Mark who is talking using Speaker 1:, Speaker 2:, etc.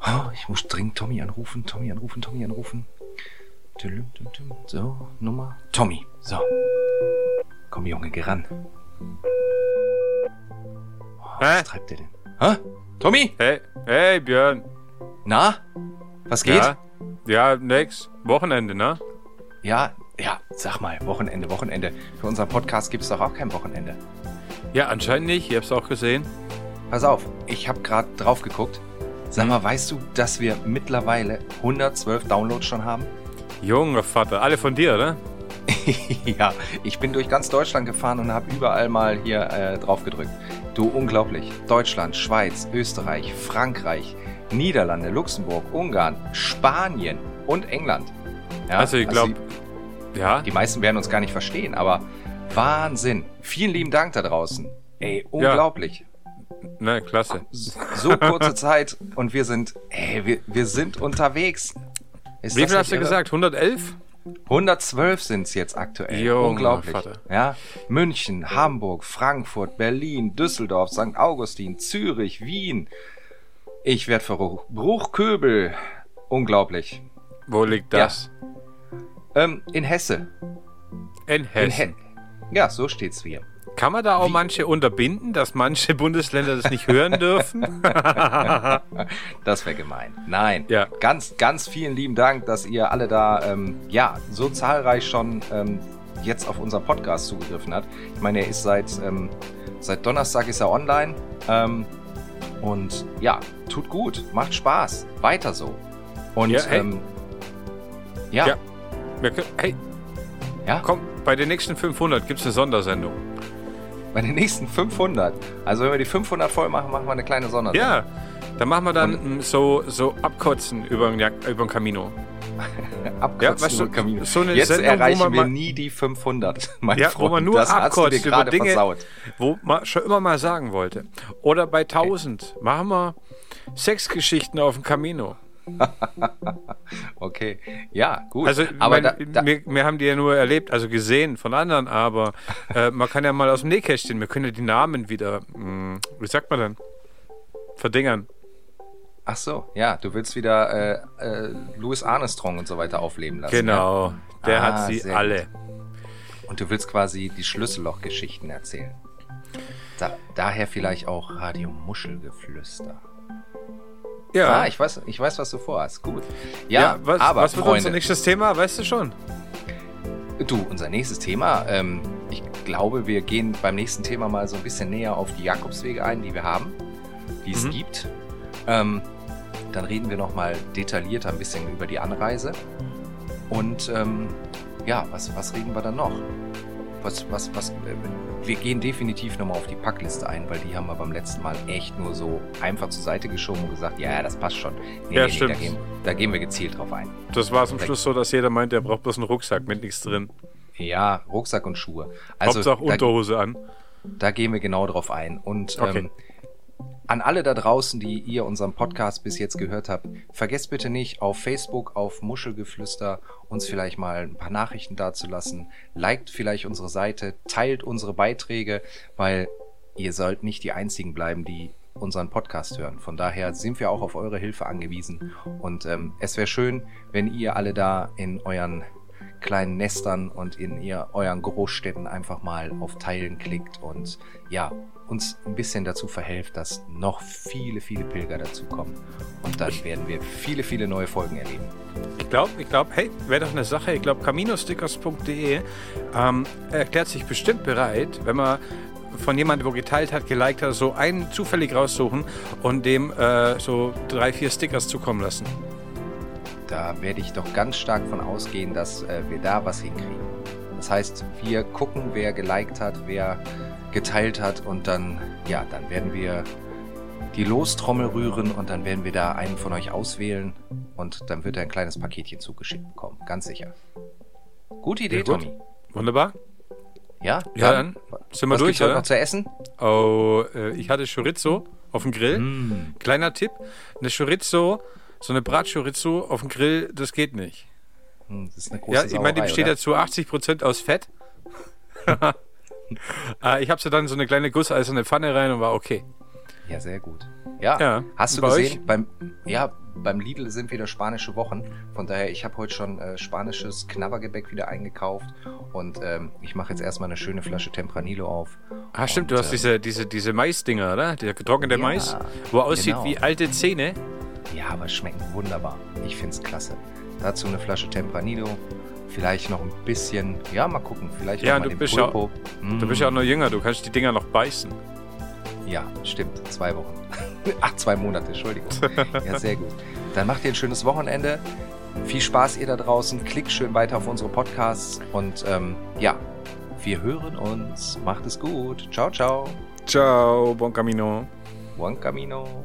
Speaker 1: Oh, ich muss dringend Tommy anrufen, Tommy anrufen, Tommy anrufen. So, Nummer. Tommy, so. Komm, Junge, geh ran. Oh, was
Speaker 2: Hä?
Speaker 1: treibt der denn? Hä? Tommy?
Speaker 2: Hey, hey Björn.
Speaker 1: Na? Was geht?
Speaker 2: Ja, ja nix. Wochenende, ne?
Speaker 1: Ja, ja, sag mal, Wochenende, Wochenende. Für unseren Podcast gibt's doch auch kein Wochenende.
Speaker 2: Ja, anscheinend nicht. Ich hab's auch gesehen.
Speaker 1: Pass auf, ich habe gerade drauf geguckt. Sag mal, weißt du, dass wir mittlerweile 112 Downloads schon haben?
Speaker 2: Junge Vater. Alle von dir, oder?
Speaker 1: ja, ich bin durch ganz Deutschland gefahren und habe überall mal hier äh, drauf gedrückt. Du, unglaublich. Deutschland, Schweiz, Österreich, Frankreich, Niederlande, Luxemburg, Ungarn, Spanien und England. Ja,
Speaker 2: also ich glaube, ja.
Speaker 1: die meisten werden uns gar nicht verstehen, aber Wahnsinn. Vielen lieben Dank da draußen. Ey, unglaublich.
Speaker 2: Ne, klasse.
Speaker 1: So kurze Zeit und wir sind, ey, wir, wir sind unterwegs. Ist
Speaker 2: Wie viel hast du
Speaker 1: irre?
Speaker 2: gesagt? 111?
Speaker 1: 112 sind es jetzt aktuell.
Speaker 2: Junge
Speaker 1: Unglaublich.
Speaker 2: Vater.
Speaker 1: Ja, München, Hamburg, Frankfurt, Berlin, Düsseldorf, St. Augustin, Zürich, Wien. Ich werd verrückt. Bruchköbel. Unglaublich.
Speaker 2: Wo liegt das?
Speaker 1: Ähm, in Hesse.
Speaker 2: In
Speaker 1: In
Speaker 2: Hessen.
Speaker 1: He ja, so steht's hier.
Speaker 2: Kann man da auch manche unterbinden, dass manche Bundesländer das nicht hören dürfen?
Speaker 1: Das wäre gemein. Nein.
Speaker 2: Ja.
Speaker 1: Ganz, ganz vielen lieben Dank, dass ihr alle da, ähm, ja, so zahlreich schon ähm, jetzt auf unseren Podcast zugegriffen habt. Ich meine, er ist seit, ähm, seit Donnerstag ist er online. Ähm, und ja, tut gut, macht Spaß. Weiter so. Und
Speaker 2: Ja, hey.
Speaker 1: ähm, ja,
Speaker 2: Ja.
Speaker 1: ja,
Speaker 2: hey, komm, bei den nächsten 500 gibt's eine Sondersendung.
Speaker 1: Bei den nächsten 500. Also wenn wir die 500 voll machen, machen wir eine kleine Sondersendung.
Speaker 2: Ja, dann machen wir dann mm, so, so abkotzen über den, Jak- über den Camino.
Speaker 1: Abkotzen
Speaker 2: Ja, weißt du,
Speaker 1: über Camino.
Speaker 2: so eine
Speaker 1: Jetzt
Speaker 2: Sendung,
Speaker 1: erreichen wir nie die 500, mein
Speaker 2: Ja,
Speaker 1: Freund.
Speaker 2: wo man nur
Speaker 1: das
Speaker 2: abkotzt über Dinge,
Speaker 1: versaut.
Speaker 2: wo man schon immer mal sagen wollte. Oder bei 1000 machen wir Sexgeschichten auf dem Camino.
Speaker 1: Okay, ja, gut.
Speaker 2: Also,
Speaker 1: aber
Speaker 2: mein,
Speaker 1: da, da,
Speaker 2: wir, wir haben die ja nur erlebt, also gesehen von anderen, aber äh, man kann ja mal aus dem Nähkästchen, wir können ja die Namen wieder, mh, wie sagt man denn, verdingern.
Speaker 1: ach so, ja, du willst wieder äh, äh, Louis Armstrong und so weiter aufleben lassen.
Speaker 2: Genau, der
Speaker 1: Ah,
Speaker 2: hat sie alle.
Speaker 1: Ja? Und du willst quasi die Schlüsselloch-Geschichten erzählen. Da, daher vielleicht auch Radio Muschelgeflüster.
Speaker 2: Ja,
Speaker 1: Ah, ich weiß, ich weiß, was du vorhast. Gut. Ja,
Speaker 2: ja, was,
Speaker 1: aber
Speaker 2: was wird
Speaker 1: Freunde,
Speaker 2: unser nächstes Thema, weißt du schon?
Speaker 1: Du, unser nächstes Thema, ähm, ich glaube, wir gehen beim nächsten Thema mal so ein bisschen näher auf die Jakobswege ein, die wir haben, die es
Speaker 2: Mhm.
Speaker 1: gibt. Ähm, dann reden wir nochmal detaillierter ein bisschen über die Anreise. Und ähm, ja, was, was reden wir dann noch? Was, was, was, äh, wir gehen definitiv nochmal auf die Packliste ein, weil die haben wir beim letzten Mal echt nur so einfach zur Seite geschoben und gesagt, ja, ja, das passt schon. Nee,
Speaker 2: Ja,
Speaker 1: nee,
Speaker 2: stimmt.
Speaker 1: Da, gehen, da gehen wir gezielt drauf ein.
Speaker 2: Das war zum Schluss so, dass jeder meint, er braucht bloß einen Rucksack mit nichts drin.
Speaker 1: Ja, Rucksack und Schuhe. Also
Speaker 2: Hauptsache
Speaker 1: da-
Speaker 2: Unterhose an.
Speaker 1: Da gehen wir genau drauf ein. Und
Speaker 2: Okay.
Speaker 1: ähm, an alle da draußen, die ihr unseren Podcast bis jetzt gehört habt, vergesst bitte nicht, auf Facebook, auf Muschelgeflüster uns vielleicht mal ein paar Nachrichten dazulassen. Liked vielleicht unsere Seite, teilt unsere Beiträge, weil ihr sollt nicht die einzigen bleiben, die unseren Podcast hören. Von daher sind wir auch auf eure Hilfe angewiesen. Und ähm, es wäre schön, wenn ihr alle da in euren kleinen Nestern und in ihr euren Großstädten einfach mal auf Teilen klickt und ja, uns ein bisschen dazu verhelft, dass noch viele, viele Pilger dazukommen. Und dann werden wir viele, viele neue Folgen erleben.
Speaker 2: Ich glaube, ich glaube, hey, wäre doch eine Sache. Ich glaube, caminostickers.de ähm, erklärt sich bestimmt bereit, wenn man von jemandem, wo geteilt hat, geliked hat, so einen zufällig raussuchen und dem äh, so drei, vier Stickers zukommen lassen.
Speaker 1: Da werde ich doch ganz stark von ausgehen, dass äh, wir da was hinkriegen. Das heißt, wir gucken, wer geliked hat, wer geteilt hat und dann, ja, dann werden wir die Lostrommel rühren und dann werden wir da einen von euch auswählen und dann wird er ein kleines Paketchen zugeschickt bekommen. Ganz sicher. Gute Idee,
Speaker 2: Ja, gut.
Speaker 1: Tommy.
Speaker 2: Wunderbar.
Speaker 1: Ja,
Speaker 2: Ja, dann sind wir
Speaker 1: was
Speaker 2: durch,
Speaker 1: gibt's
Speaker 2: oder?
Speaker 1: noch zu essen?
Speaker 2: Oh, äh, ich hatte Chorizo auf dem Grill.
Speaker 1: Mm.
Speaker 2: Kleiner Tipp: Eine Chorizo, so eine Bratchorizo auf dem Grill, das geht nicht.
Speaker 1: Hm, Das ist eine große
Speaker 2: Ja, ich meine, die besteht
Speaker 1: oder?
Speaker 2: ja zu 80% aus Fett. äh, ich habe sie dann in so eine kleine gusseiserne Pfanne rein und war okay.
Speaker 1: Ja, sehr gut. Ja,
Speaker 2: Ja,
Speaker 1: hast du
Speaker 2: bei
Speaker 1: gesehen, beim, ja, beim Lidl sind wieder spanische Wochen. Von daher, ich habe heute schon äh, spanisches Knabbergebäck wieder eingekauft. Und ähm, ich mache jetzt erstmal eine schöne Flasche Tempranillo auf.
Speaker 2: Ah, stimmt,
Speaker 1: Und,
Speaker 2: du hast
Speaker 1: ähm,
Speaker 2: diese, diese, diese Maisdinger, oder? Der getrocknete
Speaker 1: Ja,
Speaker 2: Mais, wo aussieht
Speaker 1: genau.
Speaker 2: wie alte Zähne.
Speaker 1: Ja, aber es schmeckt wunderbar. Ich find's klasse. Dazu eine Flasche Tempranillo. Vielleicht noch ein bisschen, ja, mal gucken. Vielleicht
Speaker 2: Ja,
Speaker 1: noch mal
Speaker 2: du
Speaker 1: den
Speaker 2: bist ja-
Speaker 1: Pulpo.
Speaker 2: Du bist ja auch noch jünger, du kannst die Dinger noch beißen.
Speaker 1: Ja, stimmt. Zwei Wochen. Ach, zwei Monate, Entschuldigung. Ja, sehr gut. Dann macht ihr ein schönes Wochenende. Viel Spaß ihr da draußen. Klickt schön weiter auf unsere Podcasts. Und ähm, ja, wir hören uns. Macht es gut. Ciao, ciao.
Speaker 2: Ciao, bon camino.
Speaker 1: Buon camino.